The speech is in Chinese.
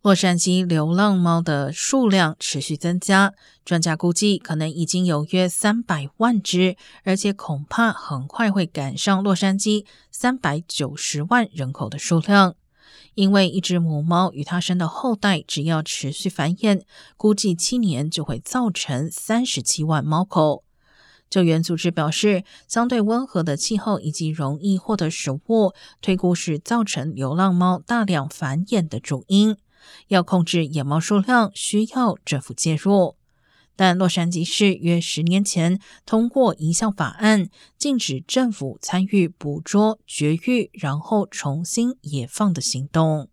洛杉矶流浪猫的数量持续增加，专家估计可能已经有约三百万只，而且恐怕很快会赶上洛杉矶三百九十万人口的数量。因为一只母猫与它生的后代，只要持续繁衍，估计七年就会造成三十七万猫口。救援组织表示，相对温和的气候以及容易获得食物，推估是造成流浪猫大量繁衍的主因。要控制野猫数量，需要政府介入。但洛杉矶市约十年前通过一项法案，禁止政府参与捕捉、绝育，然后重新野放的行动。